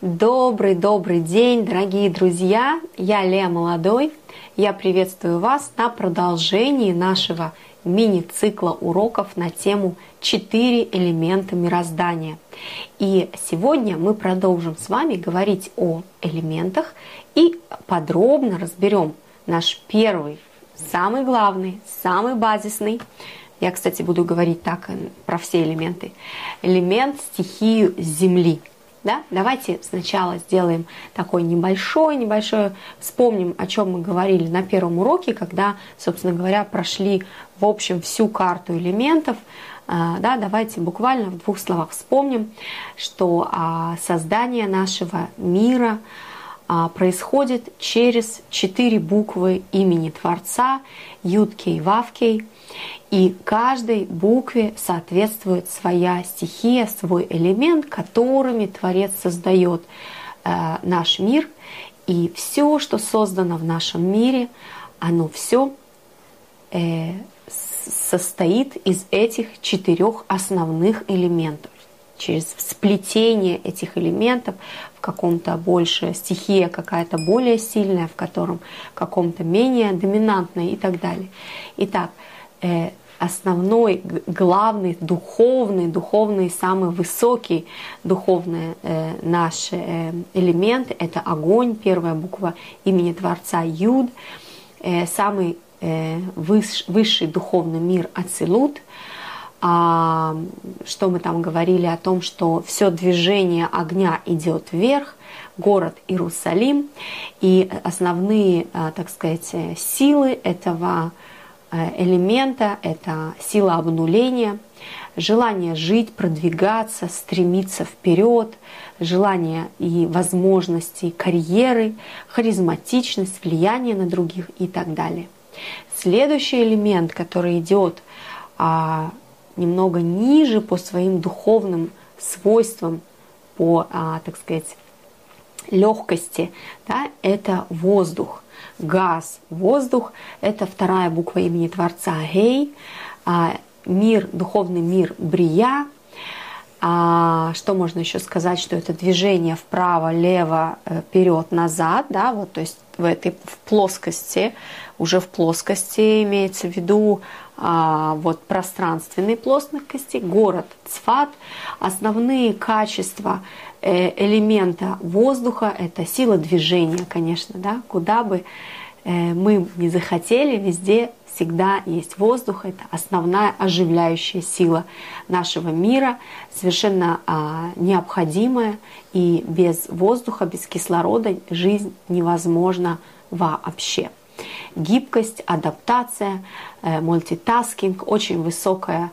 Добрый-добрый день, дорогие друзья! Я Лея Молодой. Я приветствую вас на продолжении нашего мини-цикла уроков на тему «Четыре элемента мироздания». И сегодня мы продолжим с вами говорить о элементах и подробно разберем наш первый, самый главный, самый базисный я, кстати, буду говорить так про все элементы. Элемент стихии Земли – да? Давайте сначала сделаем такой небольшой, небольшой, вспомним, о чем мы говорили на первом уроке, когда, собственно говоря, прошли в общем всю карту элементов. А, да, давайте буквально в двух словах вспомним, что а, создание нашего мира происходит через четыре буквы имени Творца Юдкей Вавкей – и каждой букве соответствует своя стихия, свой элемент, которыми Творец создает э, наш мир. И все, что создано в нашем мире, оно все э, состоит из этих четырех основных элементов. Через сплетение этих элементов в каком-то больше стихия какая-то более сильная, в котором каком-то менее доминантная и так далее. Итак, Э, основной, главный, духовный, духовный, самый высокий духовный э, наш э, элемент – это огонь, первая буква имени Творца Юд, э, самый э, выш, высший духовный мир Ацилут. А, что мы там говорили о том, что все движение огня идет вверх, город Иерусалим, и основные, э, так сказать, силы этого Э, элемента – это сила обнуления, желание жить, продвигаться, стремиться вперед, желание и возможности карьеры, харизматичность, влияние на других и так далее. Следующий элемент, который идет а, немного ниже по своим духовным свойствам, по, а, так сказать, легкости, да, это воздух газ, воздух. Это вторая буква имени Творца Гей. А, мир, духовный мир Брия. А, что можно еще сказать, что это движение вправо, лево, э, вперед, назад, да, вот, то есть в этой в плоскости, уже в плоскости имеется в виду вот пространственной плоскости, город Цфат, основные качества Э, элемента воздуха – это сила движения, конечно, да, куда бы э, мы не захотели, везде всегда есть воздух, это основная оживляющая сила нашего мира, совершенно а, необходимая, и без воздуха, без кислорода жизнь невозможна вообще. Гибкость, адаптация, э, мультитаскинг, очень высокая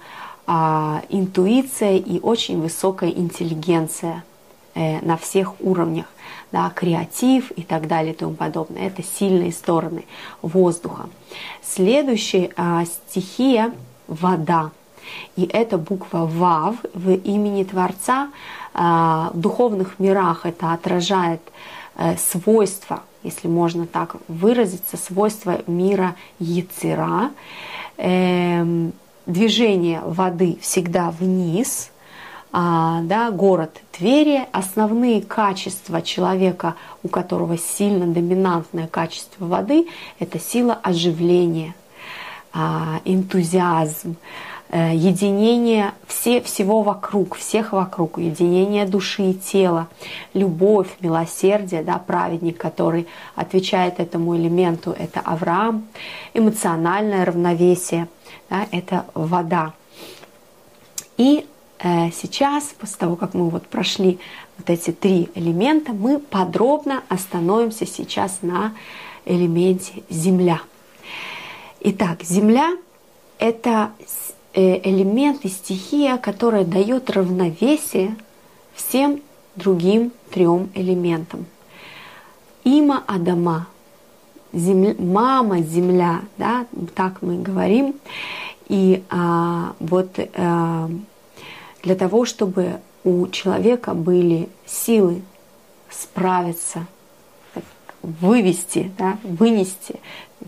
а, интуиция и очень высокая интеллигенция – Э, на всех уровнях, да, креатив и так далее и тому подобное. Это сильные стороны воздуха. Следующая а, стихия – вода. И это буква ВАВ в имени Творца. А, в духовных мирах это отражает а, свойства, если можно так выразиться, свойства мира Яцера. Эм, движение воды всегда вниз – а, да, город Твери, основные качества человека, у которого сильно доминантное качество воды, это сила оживления, а, энтузиазм, единение все, всего вокруг, всех вокруг, единение души и тела, любовь, милосердие, да, праведник, который отвечает этому элементу, это Авраам, эмоциональное равновесие, да, это вода. И Э, сейчас, после того, как мы вот прошли вот эти три элемента, мы подробно остановимся сейчас на элементе Земля. Итак, Земля – это э, элемент и стихия, которая дает равновесие всем другим трем элементам. Има Адама, земля, мама Земля, да, так мы говорим. И а, вот а, для того, чтобы у человека были силы справиться, вывести, да, вынести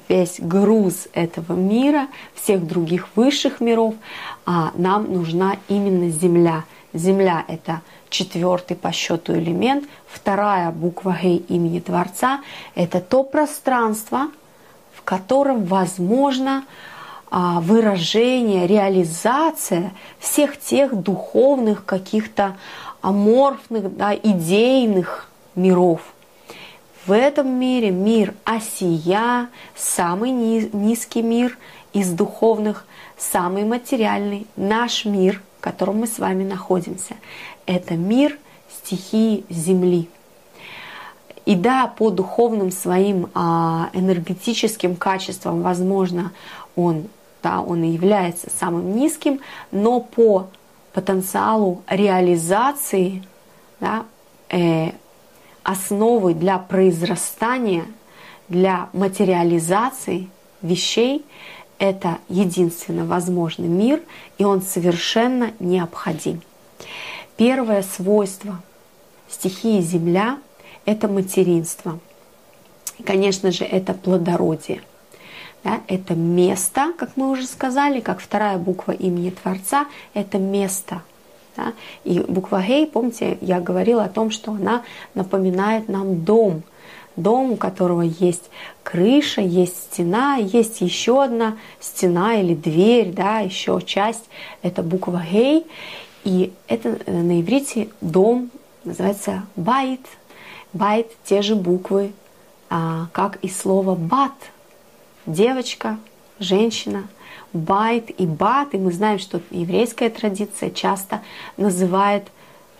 весь груз этого мира, всех других высших миров, а нам нужна именно Земля. Земля – это четвертый по счету элемент. Вторая буква Гей имени Творца – это то пространство, в котором возможно а, выражение, реализация всех тех духовных каких-то аморфных, да, идейных миров. В этом мире мир осия, самый низкий мир из духовных, самый материальный, наш мир, в котором мы с вами находимся. Это мир стихии Земли. И да, по духовным своим а, энергетическим качествам, возможно, он, да, он и является самым низким, но по потенциалу реализации да, э, основы для произрастания, для материализации вещей – это единственно возможный мир, и он совершенно необходим. Первое свойство стихии Земля – это материнство. И, конечно же, это плодородие. Да, это место, как мы уже сказали, как вторая буква имени Творца, это место – да? И буква Гей, помните, я говорила о том, что она напоминает нам дом. Дом, у которого есть крыша, есть стена, есть еще одна стена или дверь, да, еще часть. Это буква Гей. И это э, на иврите дом называется байт. Байт – те же буквы, а, как и слово бат. Девочка, женщина – байт и бат, и мы знаем, что еврейская традиция часто называет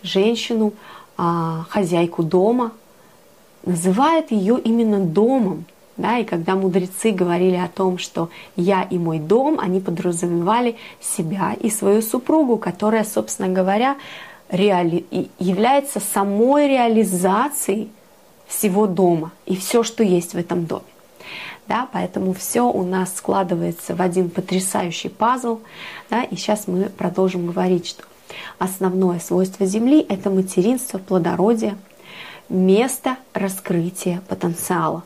женщину, а, хозяйку дома, называет ее именно домом. Да, и когда мудрецы говорили о том, что я и мой дом, они подразумевали себя и свою супругу, которая, собственно говоря, реали... является самой реализацией всего дома и все, что есть в этом доме. Да, поэтому все у нас складывается в один потрясающий пазл. Да, и сейчас мы продолжим говорить, что основное свойство Земли – это материнство, плодородие, место раскрытия потенциала.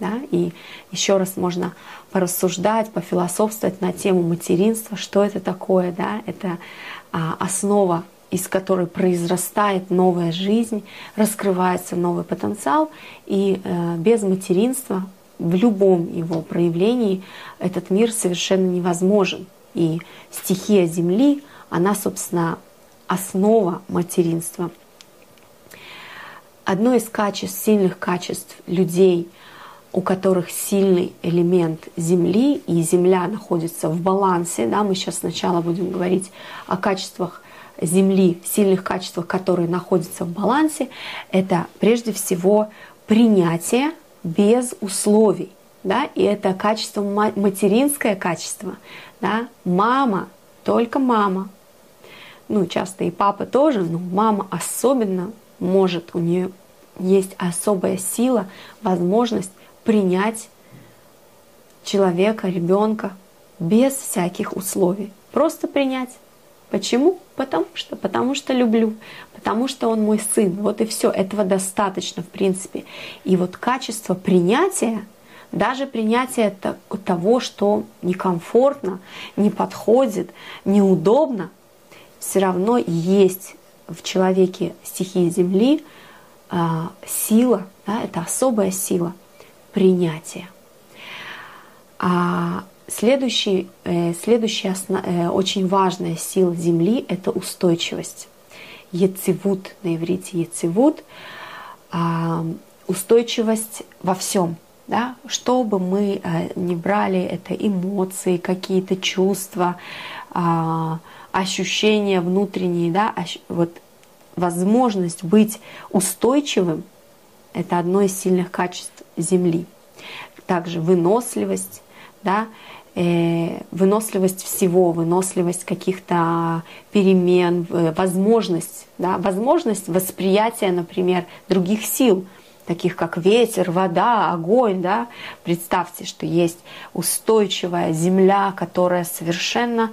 Да? И еще раз можно порассуждать, пофилософствовать на тему материнства, что это такое. Да? Это а, основа, из которой произрастает новая жизнь, раскрывается новый потенциал. И э, без материнства в любом его проявлении этот мир совершенно невозможен. И стихия Земли, она, собственно, основа материнства. Одно из качеств, сильных качеств людей, у которых сильный элемент Земли, и Земля находится в балансе, да, мы сейчас сначала будем говорить о качествах Земли, сильных качествах, которые находятся в балансе, это прежде всего принятие без условий. Да? И это качество, материнское качество. Да? Мама, только мама. Ну, часто и папа тоже, но мама особенно может, у нее есть особая сила, возможность принять человека, ребенка без всяких условий. Просто принять. Почему? Потому что, потому что люблю, потому что он мой сын. Вот и все. Этого достаточно, в принципе. И вот качество принятия, даже принятие того, что некомфортно, не подходит, неудобно, все равно есть в человеке стихии Земли а, сила, да, это особая сила принятия. А Следующий, э, следующая э, очень важная сила Земли – это устойчивость. Ецевут на иврите ецевут а, – устойчивость во всем. Да? Что бы мы э, не брали, это эмоции, какие-то чувства, а, ощущения внутренние, да? вот возможность быть устойчивым – это одно из сильных качеств Земли. Также выносливость, да, выносливость всего, выносливость каких-то перемен, возможность, да, возможность восприятия, например, других сил, таких как ветер, вода, огонь. Да. Представьте, что есть устойчивая земля, которая совершенно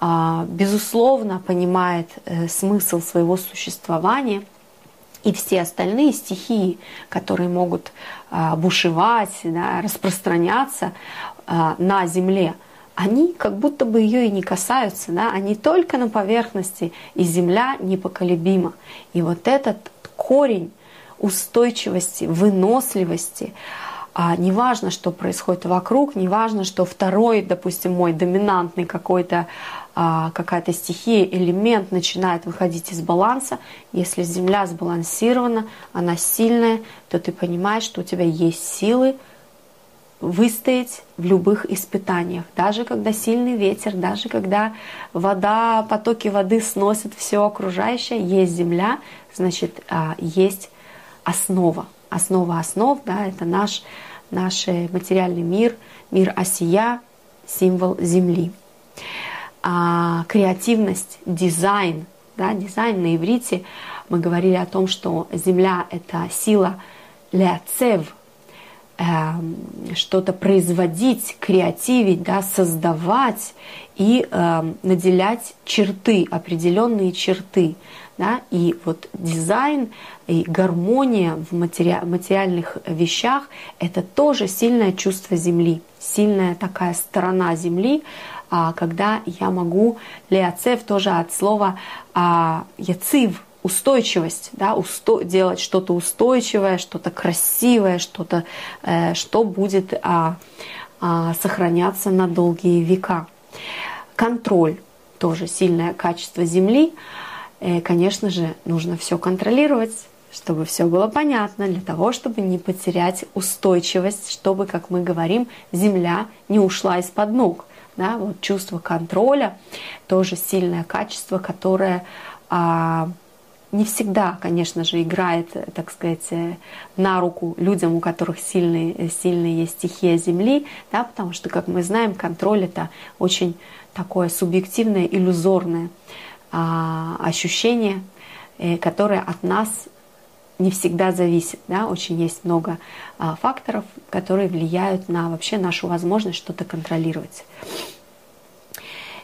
а, безусловно понимает э, смысл своего существования – и все остальные стихии, которые могут а, бушевать, да, распространяться а, на Земле, они как будто бы ее и не касаются, да, они только на поверхности, и земля непоколебима. И вот этот корень устойчивости, выносливости, а неважно, что происходит вокруг, неважно, что второй, допустим, мой доминантный какой-то какая-то стихия, элемент начинает выходить из баланса, если Земля сбалансирована, она сильная, то ты понимаешь, что у тебя есть силы выстоять в любых испытаниях, даже когда сильный ветер, даже когда вода, потоки воды сносят все окружающее, есть земля, значит, а, есть основа. Основа основ, да, это наш, наш материальный мир, мир осия, символ земли. А, креативность, дизайн, да, дизайн на иврите, мы говорили о том, что земля – это сила ляцев, Эм, что-то производить, креативить, да, создавать и э, наделять черты, определенные черты. Да? И вот дизайн и гармония в матери... материальных вещах – это тоже сильное чувство Земли, сильная такая сторона Земли, когда я могу, леоцев тоже от слова а, яцив, устойчивость, да, усто, делать что-то устойчивое, что-то красивое, что-то, э, что будет а, а, сохраняться на долгие века. Контроль тоже сильное качество Земли. Э, конечно же, нужно все контролировать, чтобы все было понятно, для того, чтобы не потерять устойчивость, чтобы, как мы говорим, Земля не ушла из-под ног. Да, вот чувство контроля тоже сильное качество, которое а, не всегда, конечно же, играет, так сказать, э, на руку людям, у которых сильные, сильные есть стихия Земли, да, потому что, как мы знаем, контроль это очень такое субъективное, иллюзорное а, ощущение, э, которое от нас не всегда зависит. Да? Очень есть много а, факторов, которые влияют на вообще нашу возможность что-то контролировать.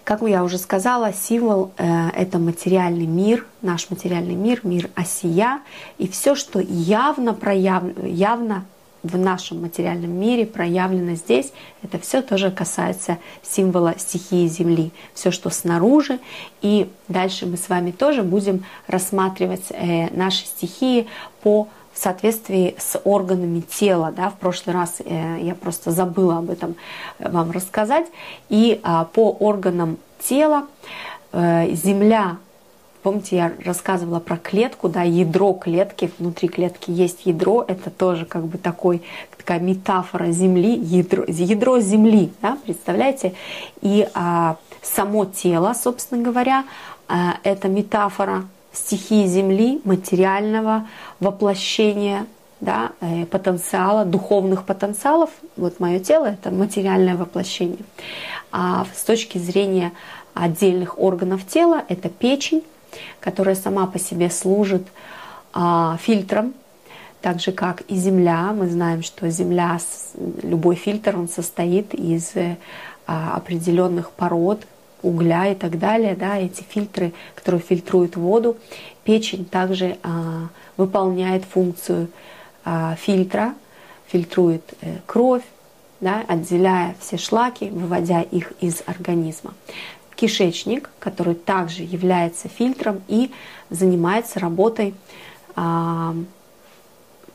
Как я уже сказала, символ э, это материальный мир, наш материальный мир, мир осия, и все, что явно проявлено, явно в нашем материальном мире проявлено здесь, это все тоже касается символа стихии Земли. Все, что снаружи. И дальше мы с вами тоже будем рассматривать э, наши стихии по в соответствии с органами тела. Да? В прошлый раз э, я просто забыла об этом э, вам рассказать. И а, по органам тела земля Помните, я рассказывала про клетку, да, ядро клетки, внутри клетки есть ядро, это тоже как бы такой, такая метафора Земли, ядро, ядро Земли, да, представляете? И а, само тело, собственно говоря, а, это метафора стихии Земли, материального воплощения да, э, потенциала, духовных потенциалов. Вот мое тело – это материальное воплощение. А с точки зрения отдельных органов тела – это печень, которая сама по себе служит а, фильтром, так же как и Земля. Мы знаем, что Земля, любой фильтр, он состоит из а, определенных пород, угля и так далее, да, эти фильтры, которые фильтруют воду. Печень также а, выполняет функцию а, фильтра, фильтрует э, кровь, да, отделяя все шлаки, выводя их из организма. Кишечник, который также является фильтром и занимается работой, а,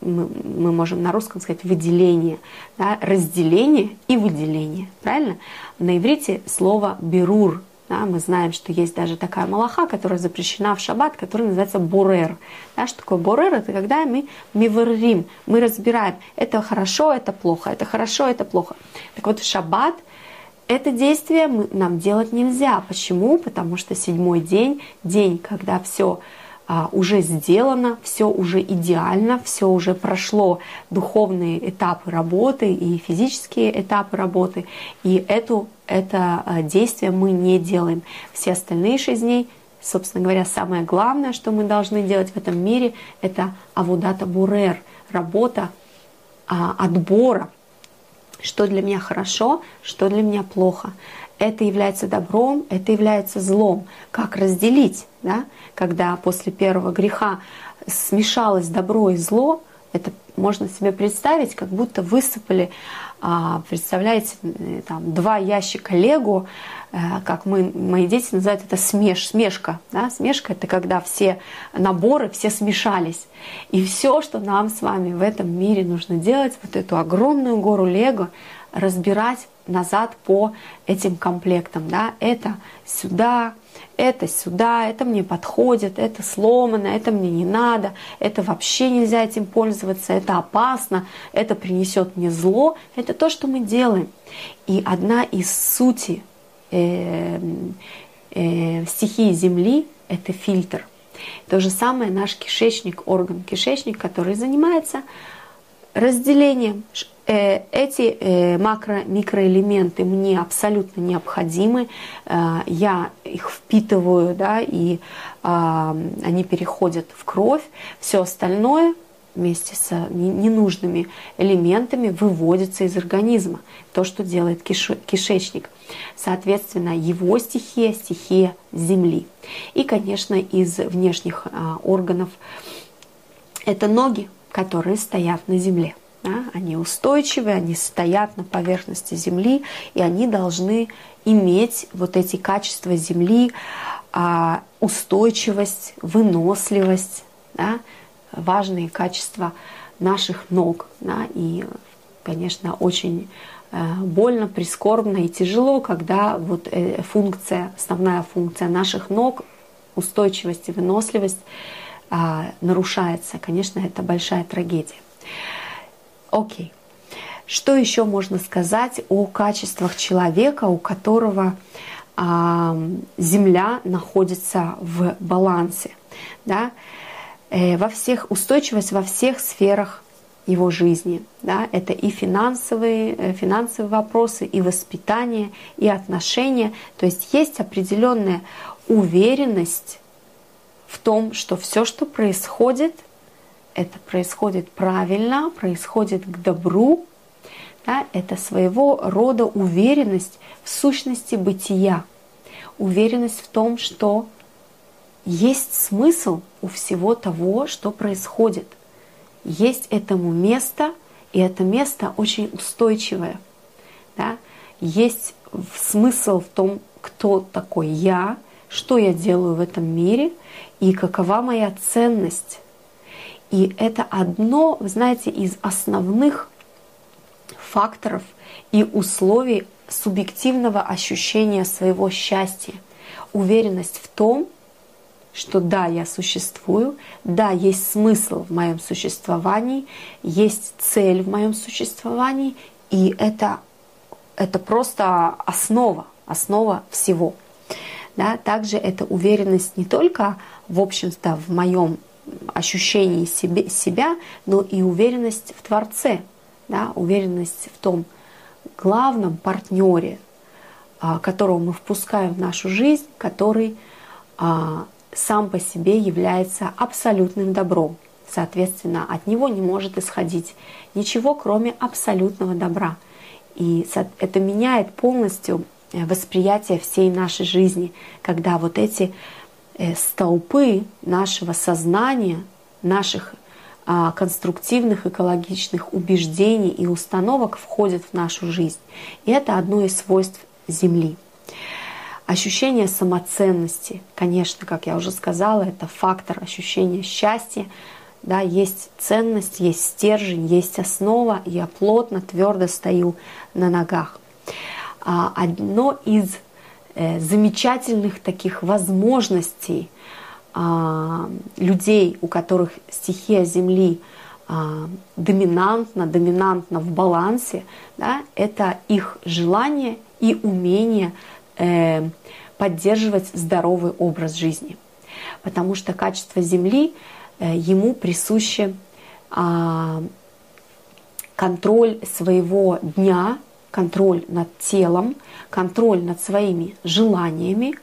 мы, можем на русском сказать выделение, да, разделение и выделение, правильно? На иврите слово берур, да, мы знаем, что есть даже такая малаха, которая запрещена в шаббат, которая называется борер. Да, что такое борер? Это когда мы миверрим, мы разбираем, это хорошо, это плохо, это хорошо, это плохо. Так вот в шаббат это действие нам делать нельзя. Почему? Потому что седьмой день, день, когда все а, уже сделано, все уже идеально, все уже прошло духовные этапы работы и физические этапы работы, и эту, это а, действие мы не делаем. Все остальные шесть дней, собственно говоря, самое главное, что мы должны делать в этом мире, это авудата бурер, работа а, отбора, что для меня хорошо, что для меня плохо это является добром, это является злом. Как разделить, да? когда после первого греха смешалось добро и зло, Это можно себе представить, как будто высыпали, а, представляете, там, два ящика лего, как мы, мои дети называют это смеш, смешка. Да? Смешка – это когда все наборы, все смешались. И все, что нам с вами в этом мире нужно делать, вот эту огромную гору лего, разбирать назад по этим комплектам. Да? Это сюда, это сюда, это мне подходит, это сломано, это мне не надо, это вообще нельзя этим пользоваться, это опасно, это принесет мне зло. Это то, что мы делаем. И одна из сути э, э, стихии Земли – это фильтр. То же самое наш кишечник, орган кишечник, который занимается разделением Э, эти э, макро-микроэлементы мне абсолютно необходимы. Э, я их впитываю, да, и они переходят в кровь. Все остальное вместе с ненужными элементами выводится из организма. То, что делает кишечник. Соответственно, его стихия – стихия Земли. И, конечно, из внешних органов это ноги, которые стоят на Земле. Да? Они устойчивые, они стоят на поверхности Земли, и они должны иметь вот эти качества Земли, а, устойчивость, выносливость, да? Важные качества наших ног. Да? И, конечно, очень э, больно, прискорбно и тяжело, когда вот э, функция, основная функция наших ног, устойчивость и выносливость а, нарушается. Конечно, это большая трагедия. Окей. Что еще можно сказать о качествах человека, у которого Земля находится в балансе? Да? Э, во всех, устойчивость во всех сферах его жизни. Да? Это и финансовые, э, финансовые вопросы, и воспитание, и отношения. То есть есть определенная уверенность в том, что все, что происходит – это происходит правильно, происходит к добру, да, это своего рода уверенность в сущности бытия, уверенность в том, что есть смысл у всего того, что происходит. Есть этому место, и это место очень устойчивое. Да? Есть смысл в том, кто такой я, что я делаю в этом мире и какова моя ценность и это одно, вы знаете, из основных факторов и условий субъективного ощущения своего счастья. Уверенность в том, что да, я существую, да, есть смысл в моем существовании, есть цель в моем существовании, и это, это просто основа, основа всего. Да, также это уверенность не только, в общем-то, в моем ощущении себе, себя, но и уверенность в Творце, да, уверенность в том главном партнере, а, которого мы впускаем в нашу жизнь, который а, сам по себе является абсолютным добром. Соответственно, от него не может исходить ничего, кроме абсолютного добра. И это меняет полностью э, восприятие всей нашей жизни, когда вот эти Э, столпы нашего сознания, наших а, конструктивных экологичных убеждений и установок входят в нашу жизнь. И это одно из свойств Земли. Ощущение самоценности, конечно, как я уже сказала, это фактор ощущения счастья. Да, есть ценность, есть стержень, есть основа. Я плотно, твердо стою на ногах. А одно из Э, замечательных таких возможностей а, людей, у которых стихия Земли доминантна, доминантна в балансе, да, это их желание и умение э, поддерживать здоровый образ жизни. Потому что качество Земли э, ему присуще а, контроль своего дня, контроль над телом, контроль над своими желаниями, Э,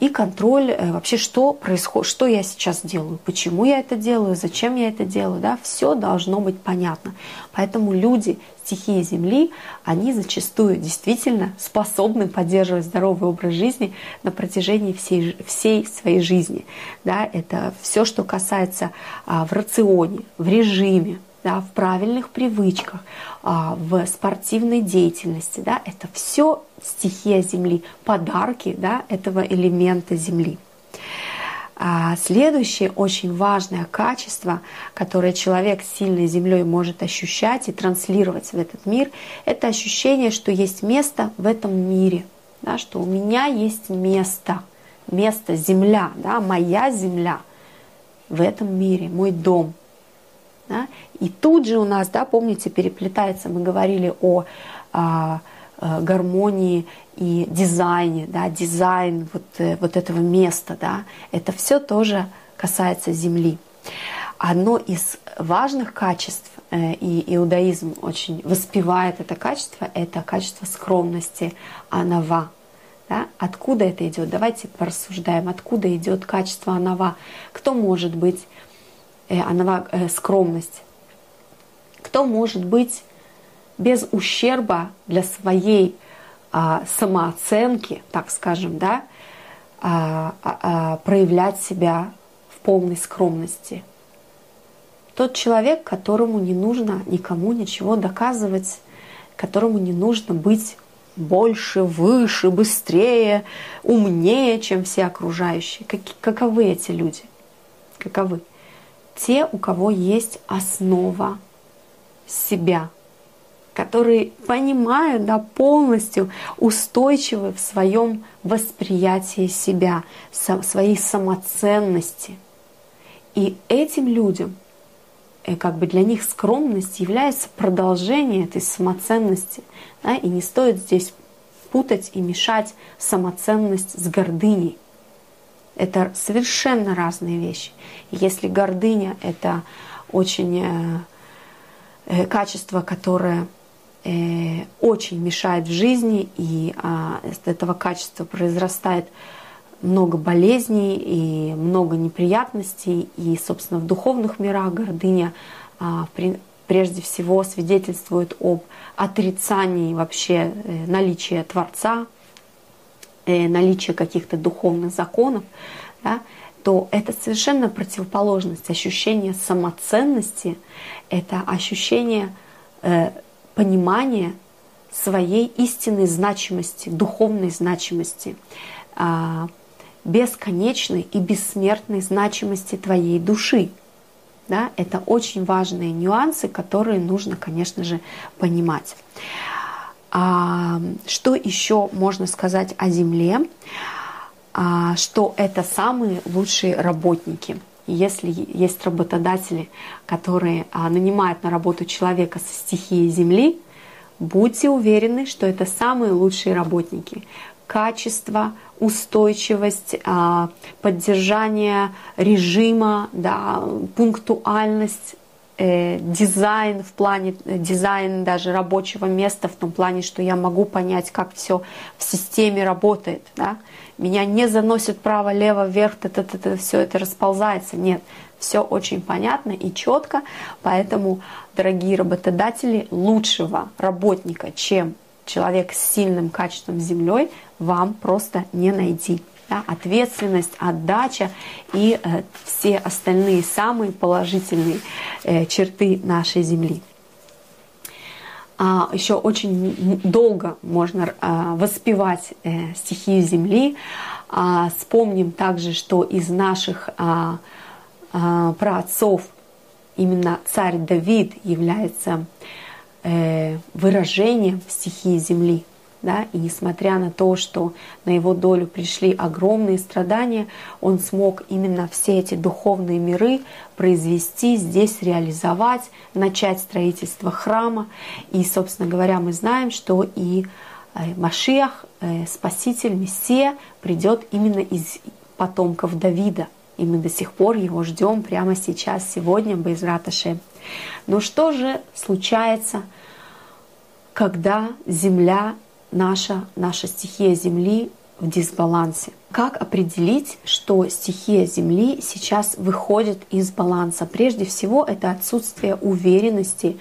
и контроль э, вообще, что происходит, что я сейчас делаю, почему я это делаю, зачем я это делаю, да, все должно быть понятно. Поэтому люди стихии Земли, они зачастую действительно способны поддерживать здоровый образ жизни на протяжении всей, всей своей жизни. Да, это все, что касается а, в рационе, в режиме, да, в правильных привычках, а, в спортивной деятельности. Да, это все стихия Земли, подарки да, этого элемента Земли. А следующее очень важное качество, которое человек с сильной землей может ощущать и транслировать в этот мир, это ощущение, что есть место в этом мире, да, что у меня есть место, место, земля, да, моя земля в этом мире, мой дом. Да? И тут же у нас, да, помните, переплетается, мы говорили о, о Э, гармонии и дизайне, да, дизайн вот, э, вот этого места, да, это все тоже касается Земли. Одно из важных качеств, э, и иудаизм очень воспевает это качество, это качество скромности, анава. Да? Откуда это идет? Давайте порассуждаем, откуда идет качество анава. Кто может быть э, анава, э, скромность? Кто может быть без ущерба для своей а, самооценки, так скажем, да, а, а, а, проявлять себя в полной скромности. Тот человек, которому не нужно никому ничего доказывать, которому не нужно быть больше, выше, быстрее, умнее, чем все окружающие. Как, каковы эти люди? Каковы? Те, у кого есть основа себя – которые понимают да, полностью, устойчивы в своем восприятии себя, со, своей самоценности. И этим людям, э, как бы для них скромность является продолжением этой самоценности. Да, и не стоит здесь путать и мешать самоценность с гордыней. Это совершенно разные вещи. Если гордыня — это очень э, э, качество, которое э, очень мешает в жизни, и а, из этого качества произрастает много болезней и много неприятностей, и, собственно, в духовных мирах гордыня а, при, прежде всего свидетельствует об отрицании вообще э, наличия Творца, э, наличия каких-то духовных законов, да, то это совершенно противоположность. Ощущение самоценности — это ощущение э, понимание своей истинной значимости, духовной значимости, а, бесконечной и бессмертной значимости твоей души. Да? Это очень важные нюансы, которые нужно, конечно же, понимать. А, что еще можно сказать о Земле? А, что это самые лучшие работники – если есть работодатели, которые а, нанимают на работу человека со стихией Земли, будьте уверены, что это самые лучшие работники. Качество, устойчивость, а, поддержание режима, да, пунктуальность, э, дизайн в плане э, дизайн даже рабочего места в том плане, что я могу понять, как все в системе работает, да, меня не заносит право, лево, вверх, это, это, это, все это расползается. Нет, все очень понятно и четко, поэтому, дорогие работодатели, лучшего работника, чем человек с сильным качеством землей, вам просто не найти. Да, ответственность, отдача и э, все остальные самые положительные э, черты нашей Земли. А, еще очень долго можно а, воспевать э, стихию земли. А, вспомним также, что из наших праотцов именно царь Давид является э, выражением стихии земли да, и несмотря на то, что на его долю пришли огромные страдания, он смог именно все эти духовные миры произвести, здесь реализовать, начать строительство храма. И, собственно говоря, мы знаем, что и э, Машиах, э, Спаситель, Мессия, придет именно из потомков Давида. И мы до сих пор его ждем прямо сейчас, сегодня, раташи. Но что же случается, когда земля наша, наша стихия Земли в дисбалансе. Как определить, что стихия Земли сейчас выходит из баланса? Прежде всего, это отсутствие уверенности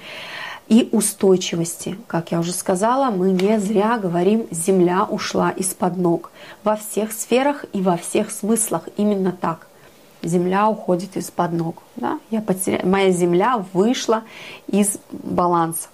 и устойчивости. Как я уже сказала, мы не зря говорим «Земля ушла из-под ног». Во всех сферах и во всех смыслах именно так. Земля уходит из-под ног. Да? Я потеря... Моя Земля вышла из баланса.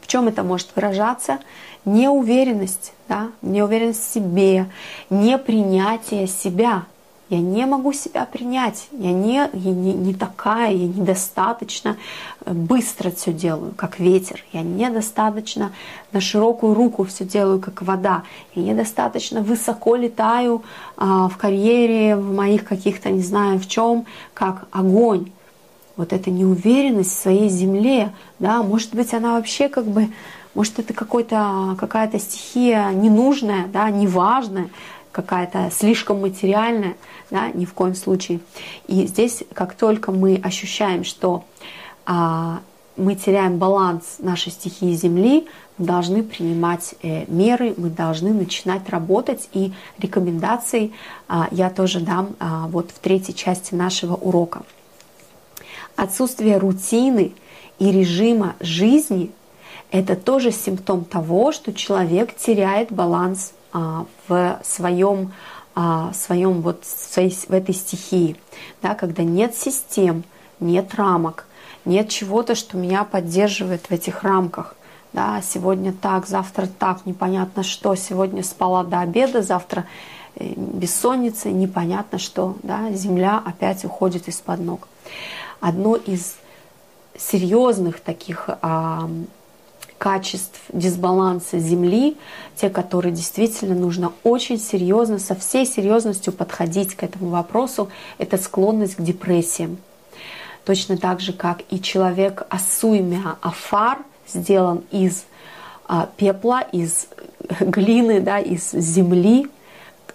В чем это может выражаться? Неуверенность, да? неуверенность в себе, непринятие себя. Я не могу себя принять, я не, я не, не такая, я недостаточно э, быстро все делаю, как ветер. Я недостаточно на широкую руку все делаю, как вода. Я недостаточно высоко летаю а, в карьере, в моих каких-то, не знаю в чем, как огонь вот эта неуверенность в своей земле, да, может быть, она вообще как бы, может, это какой-то, какая-то стихия ненужная, да, неважная, какая-то слишком материальная, да, ни в коем случае. И здесь, как только мы ощущаем, что а, мы теряем баланс нашей стихии Земли, мы должны принимать э, меры, мы должны начинать работать. И рекомендации а, я тоже дам а, вот в третьей части нашего урока. Отсутствие рутины и режима жизни – это тоже симптом того, что человек теряет баланс а, в своем, а, своем вот в, своей, в этой стихии, да, когда нет систем, нет рамок, нет чего-то, что меня поддерживает в этих рамках. Да, сегодня так, завтра так, непонятно что, сегодня спала до обеда, завтра э, бессонница, непонятно что, да, земля опять уходит из-под ног одно из серьезных таких а, качеств дисбаланса Земли, те, которые действительно нужно очень серьезно, со всей серьезностью подходить к этому вопросу, это склонность к депрессиям. Точно так же, как и человек Асуймя Афар сделан из а, пепла, из глины, да, из земли,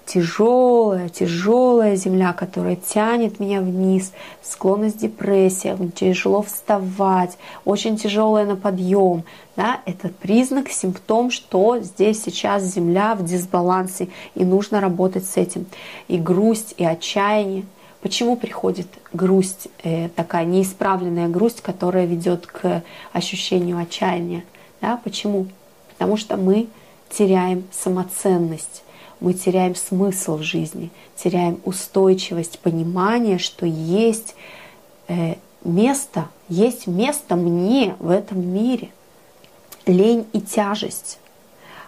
тяжелая, тяжелая земля, которая тянет меня вниз, склонность депрессия, тяжело вставать, очень тяжелая на подъем. Да, это признак, симптом, что здесь сейчас земля в дисбалансе, и нужно работать с этим. И грусть, и отчаяние. Почему приходит грусть, э, такая неисправленная грусть, которая ведет к ощущению отчаяния? Да, почему? Потому что мы теряем самоценность мы теряем смысл в жизни, теряем устойчивость, понимание, что есть э, место, есть место мне в этом мире. Лень и тяжесть,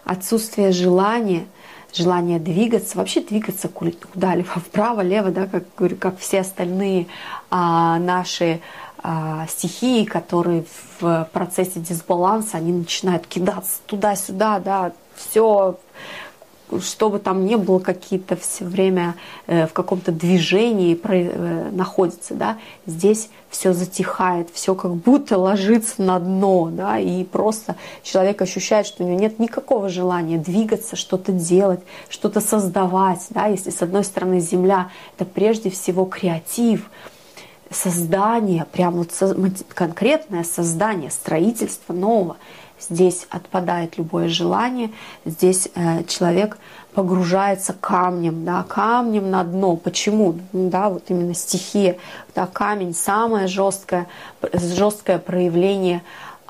отсутствие желания, желание двигаться, вообще двигаться куда-либо, вправо, лево, да, как, как все остальные а, наши а, стихии, которые в процессе дисбаланса, они начинают кидаться туда-сюда, да, все что бы там ни было, какие-то все время э, в каком-то движении э, находится, да, здесь все затихает, все как будто ложится на дно, да, и просто человек ощущает, что у него нет никакого желания двигаться, что-то делать, что-то создавать, да, если с одной стороны Земля — это прежде всего креатив, создание, прям вот конкретное создание, строительство нового — Здесь отпадает любое желание, здесь э, человек погружается камнем, да, камнем на дно. Почему? Да, вот именно стихия, да, камень самое жесткое, жесткое проявление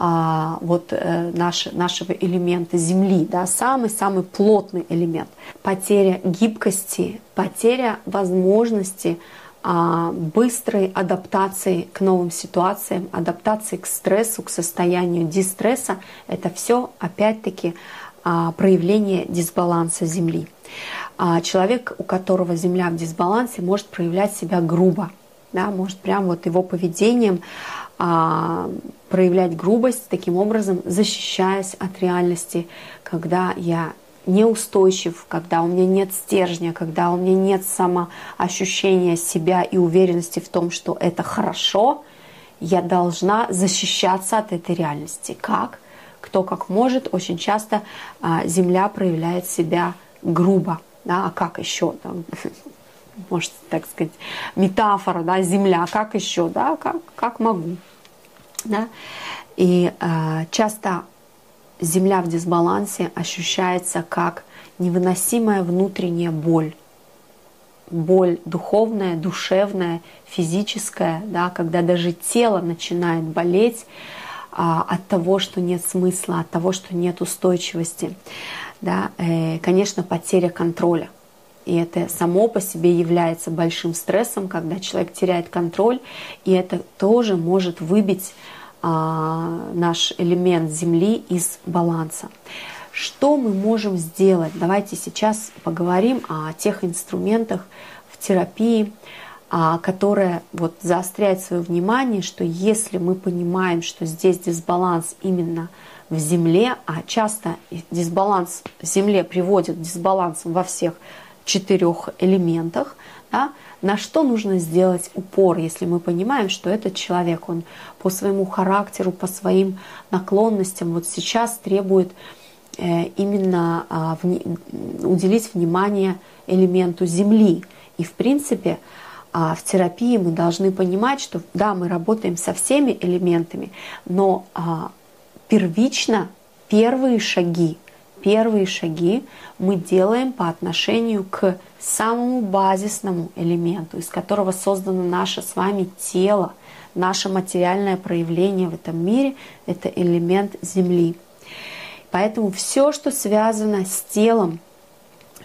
а, вот э, наш, нашего элемента Земли, да, самый-самый плотный элемент. Потеря гибкости, потеря возможности быстрой адаптации к новым ситуациям, адаптации к стрессу, к состоянию дистресса, это все опять-таки а, проявление дисбаланса Земли. А, человек, у которого Земля в дисбалансе, может проявлять себя грубо, да, может прям вот его поведением проявлять грубость, таким образом защищаясь от реальности, когда я неустойчив, когда у меня нет стержня, когда у меня нет самоощущения себя и уверенности в том, что это хорошо, я должна защищаться от этой реальности. Как? Кто как может. Очень часто а, Земля проявляет себя грубо. Да? А как еще? Там, может, так сказать, метафора, да, Земля, как еще, да, как, как могу. Да? И э, часто Земля в дисбалансе ощущается как невыносимая внутренняя боль. боль духовная, душевная, физическая, да, когда даже тело начинает болеть а, от того, что нет смысла, от того, что нет устойчивости. Да, э, конечно, потеря контроля. И это само по себе является большим стрессом, когда человек теряет контроль, и это тоже может выбить наш элемент Земли из баланса. Что мы можем сделать? Давайте сейчас поговорим о тех инструментах в терапии, а, которая вот заостряет свое внимание, что если мы понимаем, что здесь дисбаланс именно в Земле, а часто дисбаланс в Земле приводит к дисбалансам во всех четырех элементах, да, на что нужно сделать упор, если мы понимаем, что этот человек, он по своему характеру, по своим наклонностям вот сейчас требует э, именно а, уделить внимание элементу Земли. И в принципе а, в терапии мы должны понимать, что да, мы работаем со всеми элементами, но а, первично первые шаги – первые шаги мы делаем по отношению к самому базисному элементу, из которого создано наше с вами тело, наше материальное проявление в этом мире, это элемент Земли. Поэтому все, что связано с телом,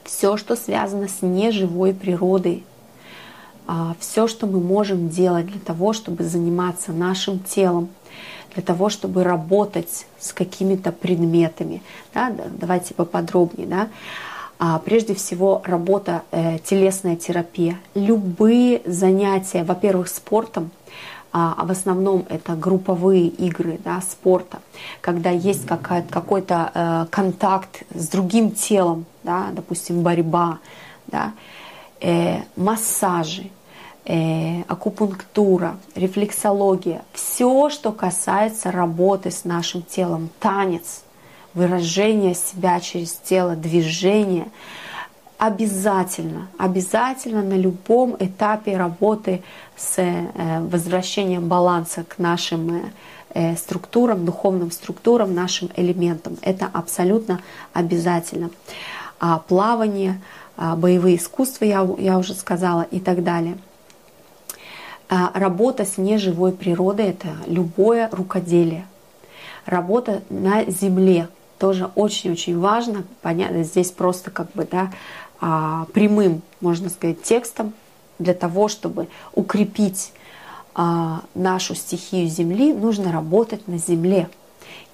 все, что связано с неживой природой, а, все, что мы можем делать для того, чтобы заниматься нашим телом, для того, чтобы работать с какими-то предметами. Да, давайте поподробнее. Да. А, прежде всего, работа, э, телесная терапия. Любые занятия, во-первых, спортом, а, а в основном это групповые игры да, спорта, когда есть какой-то э, контакт с другим телом, да, допустим, борьба, да, э, массажи, э, акупунктура, рефлексология, все, что касается работы с нашим телом, танец, выражение себя через тело, движение, обязательно, обязательно на любом этапе работы с э, возвращением баланса к нашим э, структурам, духовным структурам, нашим элементам. Это абсолютно обязательно. А плавание, а боевые искусства, я, я уже сказала, и так далее – работа с неживой природой – это любое рукоделие. Работа на земле тоже очень-очень важно. Понятно, здесь просто как бы да, а, прямым, можно сказать, текстом для того, чтобы укрепить а, нашу стихию земли, нужно работать на земле.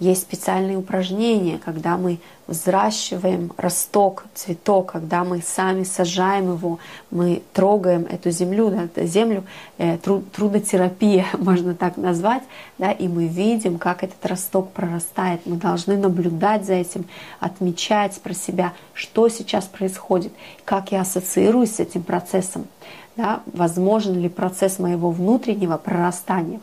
Есть специальные упражнения, когда мы взращиваем росток, цветок, когда мы сами сажаем его, мы трогаем эту землю, да, эту землю, э, труд, трудотерапия, можно так назвать, да, и мы видим, как этот росток прорастает. Мы должны наблюдать за этим, отмечать про себя, что сейчас происходит, как я ассоциируюсь с этим процессом, да, возможен ли процесс моего внутреннего прорастания.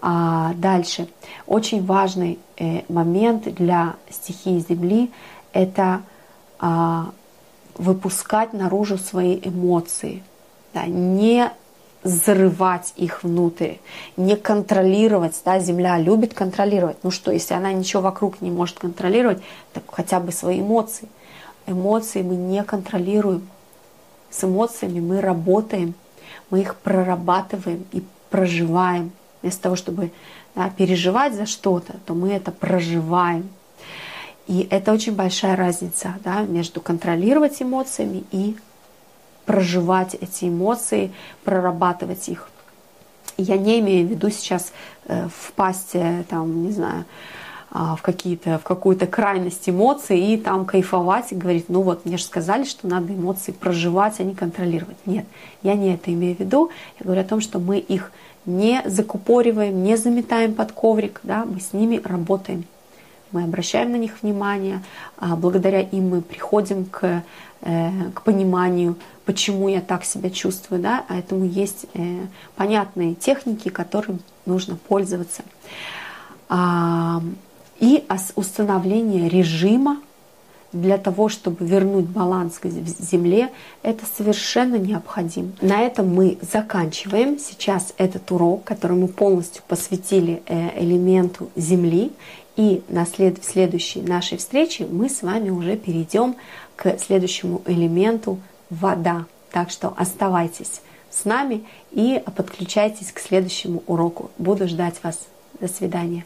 А дальше. Очень важный э, момент для стихии Земли – это а, выпускать наружу свои эмоции, да, не зарывать их внутрь, не контролировать. Да, Земля любит контролировать. Ну что, если она ничего вокруг не может контролировать, так хотя бы свои эмоции. Эмоции мы не контролируем. С эмоциями мы работаем, мы их прорабатываем и проживаем. Вместо того, чтобы да, переживать за что-то, то мы это проживаем. И это очень большая разница да, между контролировать эмоциями и проживать эти эмоции, прорабатывать их. Я не имею в виду сейчас э, впасть, э, там, не знаю, а, в какие-то в какую-то крайность эмоций и там кайфовать и говорить, ну вот мне же сказали, что надо эмоции проживать, а не контролировать. Нет, я не это имею в виду. Я говорю о том, что мы их не закупориваем, не заметаем под коврик, да, мы с ними работаем. Мы обращаем на них внимание, а благодаря им мы приходим к, э, к пониманию, почему я так себя чувствую, да, а этому есть э, понятные техники, которым нужно пользоваться. А, и установление режима для того, чтобы вернуть баланс к Земле, это совершенно необходимо. На этом мы заканчиваем сейчас этот урок, который мы полностью посвятили э, элементу Земли. И на след... в следующей нашей встрече мы с вами уже перейдем к следующему элементу вода. Так что оставайтесь с нами и подключайтесь к следующему уроку. Буду ждать вас. До свидания.